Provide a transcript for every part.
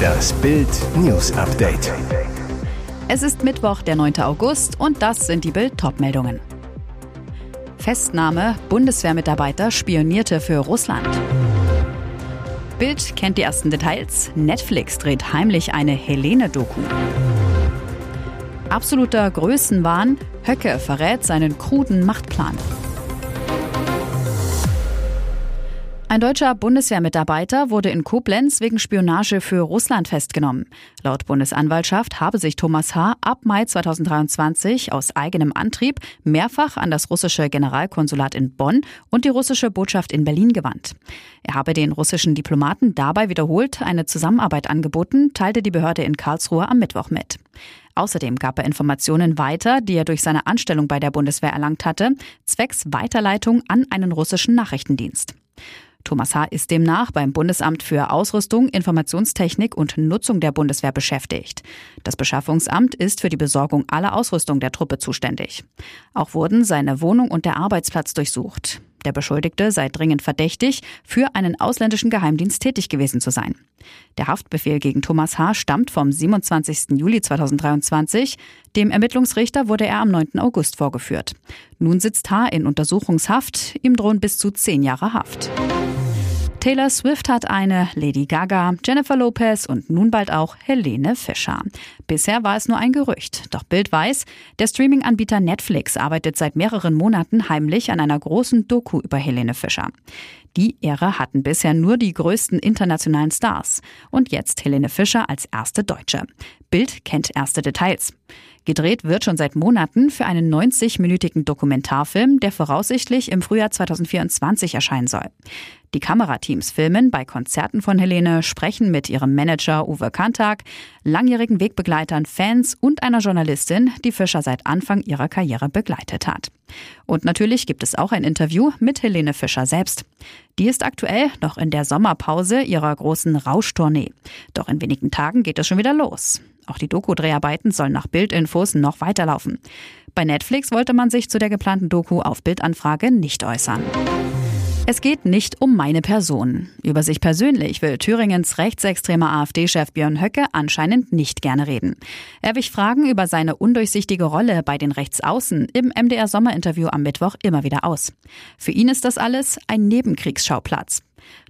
Das Bild News Update. Es ist Mittwoch, der 9. August und das sind die Bild Topmeldungen. Festnahme: Bundeswehrmitarbeiter spionierte für Russland. Bild kennt die ersten Details. Netflix dreht heimlich eine Helene-Doku. Absoluter Größenwahn. Höcke verrät seinen kruden Machtplan. Ein deutscher Bundeswehrmitarbeiter wurde in Koblenz wegen Spionage für Russland festgenommen. Laut Bundesanwaltschaft habe sich Thomas H. ab Mai 2023 aus eigenem Antrieb mehrfach an das russische Generalkonsulat in Bonn und die russische Botschaft in Berlin gewandt. Er habe den russischen Diplomaten dabei wiederholt eine Zusammenarbeit angeboten, teilte die Behörde in Karlsruhe am Mittwoch mit. Außerdem gab er Informationen weiter, die er durch seine Anstellung bei der Bundeswehr erlangt hatte, zwecks Weiterleitung an einen russischen Nachrichtendienst. Thomas H. ist demnach beim Bundesamt für Ausrüstung, Informationstechnik und Nutzung der Bundeswehr beschäftigt. Das Beschaffungsamt ist für die Besorgung aller Ausrüstung der Truppe zuständig. Auch wurden seine Wohnung und der Arbeitsplatz durchsucht. Der Beschuldigte sei dringend verdächtig, für einen ausländischen Geheimdienst tätig gewesen zu sein. Der Haftbefehl gegen Thomas H. stammt vom 27. Juli 2023. Dem Ermittlungsrichter wurde er am 9. August vorgeführt. Nun sitzt H. in Untersuchungshaft. Ihm drohen bis zu zehn Jahre Haft. Taylor Swift hat eine, Lady Gaga, Jennifer Lopez und nun bald auch Helene Fischer. Bisher war es nur ein Gerücht. Doch Bild weiß, der Streaming-Anbieter Netflix arbeitet seit mehreren Monaten heimlich an einer großen Doku über Helene Fischer. Die Ehre hatten bisher nur die größten internationalen Stars. Und jetzt Helene Fischer als erste Deutsche. Bild kennt erste Details. Gedreht wird schon seit Monaten für einen 90-minütigen Dokumentarfilm, der voraussichtlich im Frühjahr 2024 erscheinen soll. Die Kamerateams filmen bei Konzerten von Helene, sprechen mit ihrem Manager Uwe Kantag, langjährigen Wegbegleitern, Fans und einer Journalistin, die Fischer seit Anfang ihrer Karriere begleitet hat. Und natürlich gibt es auch ein Interview mit Helene Fischer selbst. Die ist aktuell noch in der Sommerpause ihrer großen Rauschtournee. Doch in wenigen Tagen geht es schon wieder los. Auch die Doku-Dreharbeiten sollen nach Bildinfos noch weiterlaufen. Bei Netflix wollte man sich zu der geplanten Doku auf Bildanfrage nicht äußern. Es geht nicht um meine Person. Über sich persönlich will Thüringens rechtsextremer AfD-Chef Björn Höcke anscheinend nicht gerne reden. Er wich Fragen über seine undurchsichtige Rolle bei den Rechtsaußen im MDR-Sommerinterview am Mittwoch immer wieder aus. Für ihn ist das alles ein Nebenkriegsschauplatz.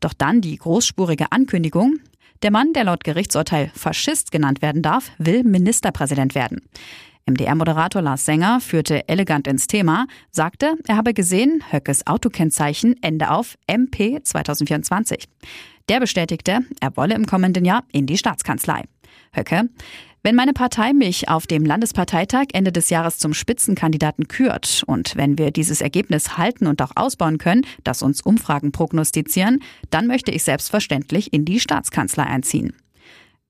Doch dann die großspurige Ankündigung, der Mann, der laut Gerichtsurteil Faschist genannt werden darf, will Ministerpräsident werden. MDR-Moderator Lars Sänger führte elegant ins Thema, sagte, er habe gesehen, Höckes Autokennzeichen Ende auf MP 2024. Der bestätigte, er wolle im kommenden Jahr in die Staatskanzlei. Höcke, wenn meine Partei mich auf dem Landesparteitag Ende des Jahres zum Spitzenkandidaten kürt und wenn wir dieses Ergebnis halten und auch ausbauen können, das uns Umfragen prognostizieren, dann möchte ich selbstverständlich in die Staatskanzlei einziehen.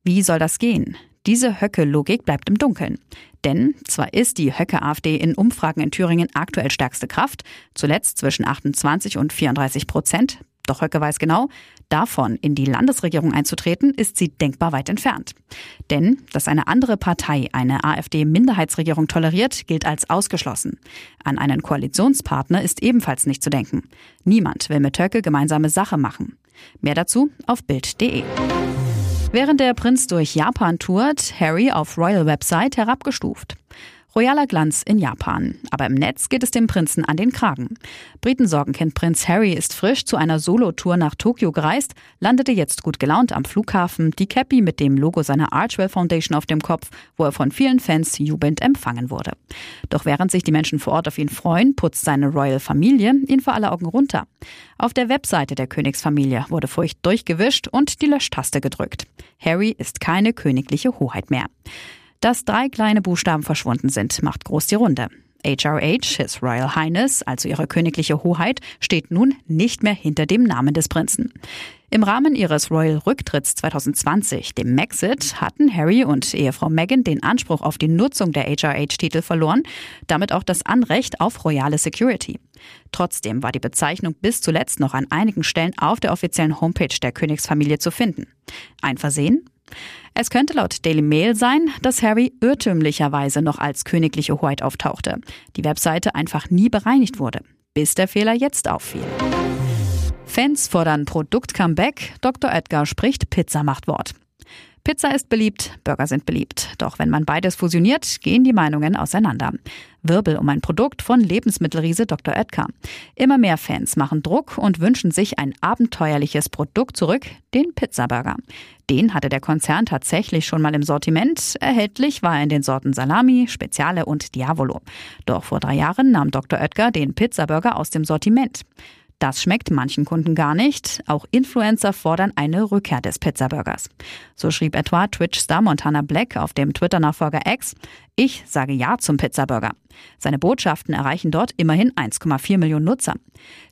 Wie soll das gehen? Diese Höcke-Logik bleibt im Dunkeln. Denn zwar ist die Höcke-AfD in Umfragen in Thüringen aktuell stärkste Kraft, zuletzt zwischen 28 und 34 Prozent, doch Höcke weiß genau, davon in die Landesregierung einzutreten, ist sie denkbar weit entfernt. Denn, dass eine andere Partei eine AfD-Minderheitsregierung toleriert, gilt als ausgeschlossen. An einen Koalitionspartner ist ebenfalls nicht zu denken. Niemand will mit Höcke gemeinsame Sache machen. Mehr dazu auf Bild.de. Während der Prinz durch Japan tourt, Harry auf Royal Website herabgestuft. Royaler Glanz in Japan. Aber im Netz geht es dem Prinzen an den Kragen. Britensorgenkind Prinz Harry ist frisch zu einer Solo-Tour nach Tokio gereist, landete jetzt gut gelaunt am Flughafen, die Cappy mit dem Logo seiner Archwell Foundation auf dem Kopf, wo er von vielen Fans jubelnd empfangen wurde. Doch während sich die Menschen vor Ort auf ihn freuen, putzt seine Royal Familie ihn vor aller Augen runter. Auf der Webseite der Königsfamilie wurde Furcht durchgewischt und die Löschtaste gedrückt. Harry ist keine königliche Hoheit mehr. Dass drei kleine Buchstaben verschwunden sind, macht groß die Runde. HRH, His Royal Highness, also ihre königliche Hoheit, steht nun nicht mehr hinter dem Namen des Prinzen. Im Rahmen ihres Royal Rücktritts 2020, dem Maxit, hatten Harry und Ehefrau Meghan den Anspruch auf die Nutzung der HRH-Titel verloren, damit auch das Anrecht auf royale Security. Trotzdem war die Bezeichnung bis zuletzt noch an einigen Stellen auf der offiziellen Homepage der Königsfamilie zu finden. Ein Versehen? Es könnte laut Daily Mail sein, dass Harry irrtümlicherweise noch als königliche Hoheit auftauchte, die Webseite einfach nie bereinigt wurde, bis der Fehler jetzt auffiel. Fans fordern Produkt-Comeback. Dr. Edgar spricht Pizza-Machtwort. Pizza ist beliebt, Burger sind beliebt. Doch wenn man beides fusioniert, gehen die Meinungen auseinander. Wirbel um ein Produkt von Lebensmittelriese Dr. Oetker. Immer mehr Fans machen Druck und wünschen sich ein abenteuerliches Produkt zurück, den Pizzaburger. Den hatte der Konzern tatsächlich schon mal im Sortiment. Erhältlich war er in den Sorten Salami, Speziale und Diavolo. Doch vor drei Jahren nahm Dr. Oetker den Pizzaburger aus dem Sortiment. Das schmeckt manchen Kunden gar nicht. Auch Influencer fordern eine Rückkehr des Pizzaburgers. So schrieb etwa Twitch-Star Montana Black auf dem Twitter-Nachfolger X, ich sage Ja zum Pizzaburger. Seine Botschaften erreichen dort immerhin 1,4 Millionen Nutzer.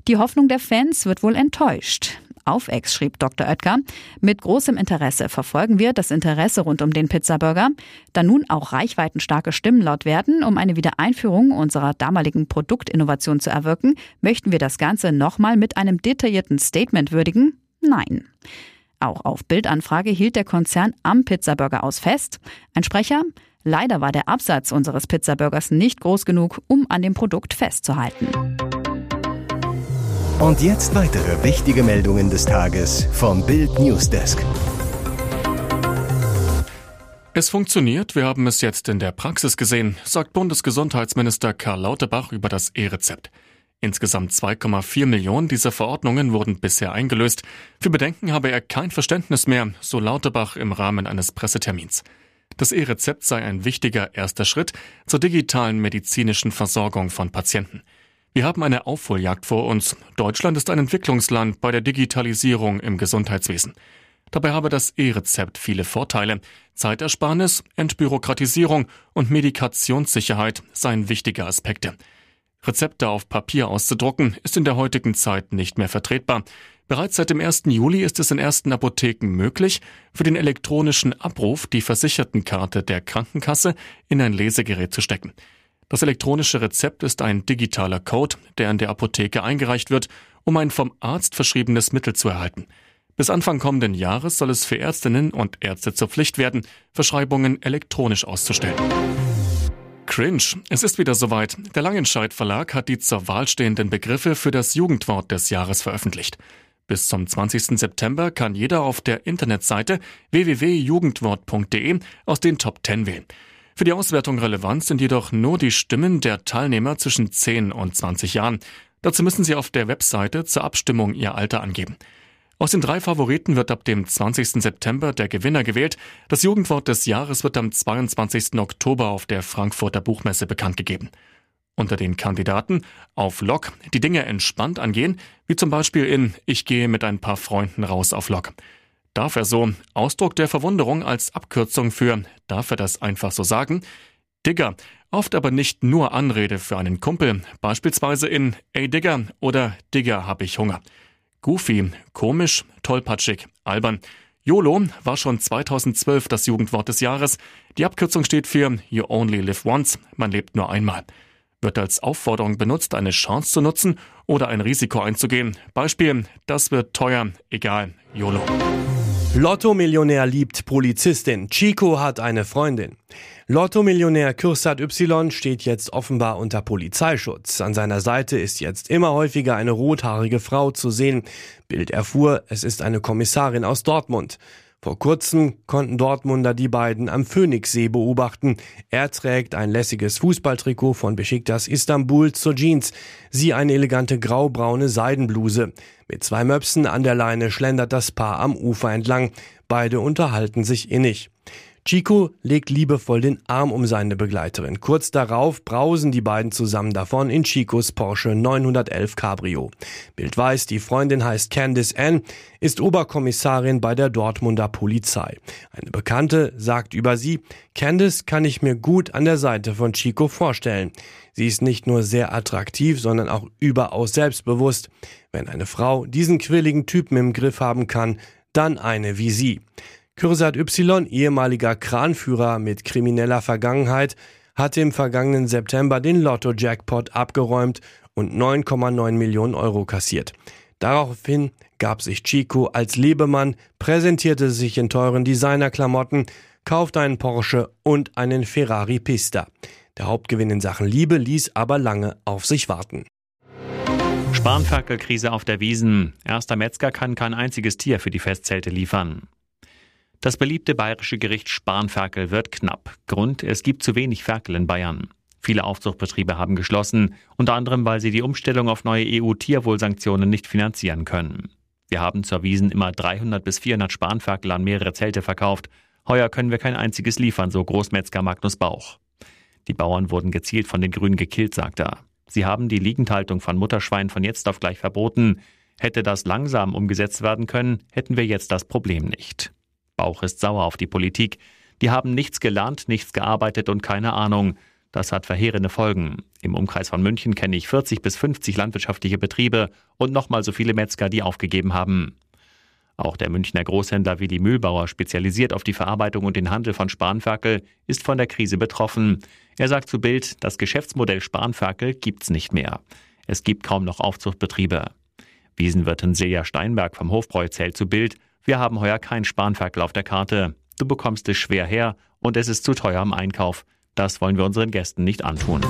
Die Hoffnung der Fans wird wohl enttäuscht. Auf Ex schrieb Dr. Oetker, mit großem Interesse verfolgen wir das Interesse rund um den Pizzaburger. Da nun auch reichweitenstarke Stimmen laut werden, um eine Wiedereinführung unserer damaligen Produktinnovation zu erwirken, möchten wir das Ganze nochmal mit einem detaillierten Statement würdigen? Nein. Auch auf Bildanfrage hielt der Konzern am Pizzaburger aus fest. Ein Sprecher, Leider war der Absatz unseres Pizzaburgers nicht groß genug, um an dem Produkt festzuhalten. Und jetzt weitere wichtige Meldungen des Tages vom Bild Newsdesk. Es funktioniert, wir haben es jetzt in der Praxis gesehen, sagt Bundesgesundheitsminister Karl Lauterbach über das E-Rezept. Insgesamt 2,4 Millionen dieser Verordnungen wurden bisher eingelöst. Für Bedenken habe er kein Verständnis mehr, so Lauterbach im Rahmen eines Pressetermins. Das E-Rezept sei ein wichtiger erster Schritt zur digitalen medizinischen Versorgung von Patienten. Wir haben eine Aufholjagd vor uns. Deutschland ist ein Entwicklungsland bei der Digitalisierung im Gesundheitswesen. Dabei habe das E-Rezept viele Vorteile. Zeitersparnis, Entbürokratisierung und Medikationssicherheit seien wichtige Aspekte. Rezepte auf Papier auszudrucken ist in der heutigen Zeit nicht mehr vertretbar. Bereits seit dem 1. Juli ist es in ersten Apotheken möglich, für den elektronischen Abruf die Versichertenkarte der Krankenkasse in ein Lesegerät zu stecken. Das elektronische Rezept ist ein digitaler Code, der in der Apotheke eingereicht wird, um ein vom Arzt verschriebenes Mittel zu erhalten. Bis Anfang kommenden Jahres soll es für Ärztinnen und Ärzte zur Pflicht werden, Verschreibungen elektronisch auszustellen. Cringe. Es ist wieder soweit. Der Langenscheidt Verlag hat die zur Wahl stehenden Begriffe für das Jugendwort des Jahres veröffentlicht. Bis zum 20. September kann jeder auf der Internetseite www.jugendwort.de aus den Top 10 wählen. Für die Auswertung relevant sind jedoch nur die Stimmen der Teilnehmer zwischen 10 und 20 Jahren. Dazu müssen sie auf der Webseite zur Abstimmung ihr Alter angeben. Aus den drei Favoriten wird ab dem 20. September der Gewinner gewählt. Das Jugendwort des Jahres wird am 22. Oktober auf der Frankfurter Buchmesse bekannt gegeben. Unter den Kandidaten auf Lok die Dinge entspannt angehen, wie zum Beispiel in Ich gehe mit ein paar Freunden raus auf Lok. Darf er so Ausdruck der Verwunderung als Abkürzung für Darf er das einfach so sagen? Digger, oft aber nicht nur Anrede für einen Kumpel, beispielsweise in Ey Digger oder Digger hab ich Hunger. Goofy, komisch, tollpatschig, albern. YOLO war schon 2012 das Jugendwort des Jahres. Die Abkürzung steht für You Only Live Once, man lebt nur einmal. Wird als Aufforderung benutzt, eine Chance zu nutzen oder ein Risiko einzugehen. Beispiel, das wird teuer, egal, YOLO. Lotto-Millionär liebt Polizistin. Chico hat eine Freundin. Lotto-Millionär Kürsat Y steht jetzt offenbar unter Polizeischutz. An seiner Seite ist jetzt immer häufiger eine rothaarige Frau zu sehen. Bild erfuhr, es ist eine Kommissarin aus Dortmund. Vor kurzem konnten Dortmunder die beiden am Phoenixsee beobachten. Er trägt ein lässiges Fußballtrikot von Besiktas Istanbul zur Jeans, sie eine elegante graubraune Seidenbluse. Mit zwei Möpsen an der Leine schlendert das Paar am Ufer entlang. Beide unterhalten sich innig. Chico legt liebevoll den Arm um seine Begleiterin. Kurz darauf brausen die beiden zusammen davon in Chicos Porsche 911 Cabrio. Bild weiß, die Freundin heißt Candice Ann, ist Oberkommissarin bei der Dortmunder Polizei. Eine Bekannte sagt über sie, Candice kann ich mir gut an der Seite von Chico vorstellen. Sie ist nicht nur sehr attraktiv, sondern auch überaus selbstbewusst. Wenn eine Frau diesen quirligen Typen im Griff haben kann, dann eine wie sie. Kürsat Y, ehemaliger Kranführer mit krimineller Vergangenheit, hatte im vergangenen September den Lotto-Jackpot abgeräumt und 9,9 Millionen Euro kassiert. Daraufhin gab sich Chico als Lebemann, präsentierte sich in teuren Designerklamotten, kaufte einen Porsche und einen Ferrari Pista. Der Hauptgewinn in Sachen Liebe ließ aber lange auf sich warten. Spanferkelkrise auf der Wiesen. Erster Metzger kann kein einziges Tier für die Festzelte liefern. Das beliebte bayerische Gericht Spanferkel wird knapp. Grund, es gibt zu wenig Ferkel in Bayern. Viele Aufzuchtbetriebe haben geschlossen, unter anderem, weil sie die Umstellung auf neue EU-Tierwohlsanktionen nicht finanzieren können. Wir haben zur Wiesen immer 300 bis 400 Spanferkel an mehrere Zelte verkauft. Heuer können wir kein einziges liefern, so Großmetzger Magnus Bauch. Die Bauern wurden gezielt von den Grünen gekillt, sagt er. Sie haben die Liegendhaltung von Mutterschweinen von jetzt auf gleich verboten. Hätte das langsam umgesetzt werden können, hätten wir jetzt das Problem nicht. Bauch ist sauer auf die Politik. Die haben nichts gelernt, nichts gearbeitet und keine Ahnung. Das hat verheerende Folgen. Im Umkreis von München kenne ich 40 bis 50 landwirtschaftliche Betriebe und nochmal so viele Metzger, die aufgegeben haben. Auch der Münchner Großhändler Willi Mühlbauer, spezialisiert auf die Verarbeitung und den Handel von Spanferkel, ist von der Krise betroffen. Er sagt zu Bild, das Geschäftsmodell Spanferkel gibt's nicht mehr. Es gibt kaum noch Aufzuchtbetriebe. Wiesenwirtin Silja Steinberg vom Hofbräu zählt zu Bild, wir haben heuer kein Spanferkel auf der Karte. Du bekommst es schwer her und es ist zu teuer im Einkauf. Das wollen wir unseren Gästen nicht antun.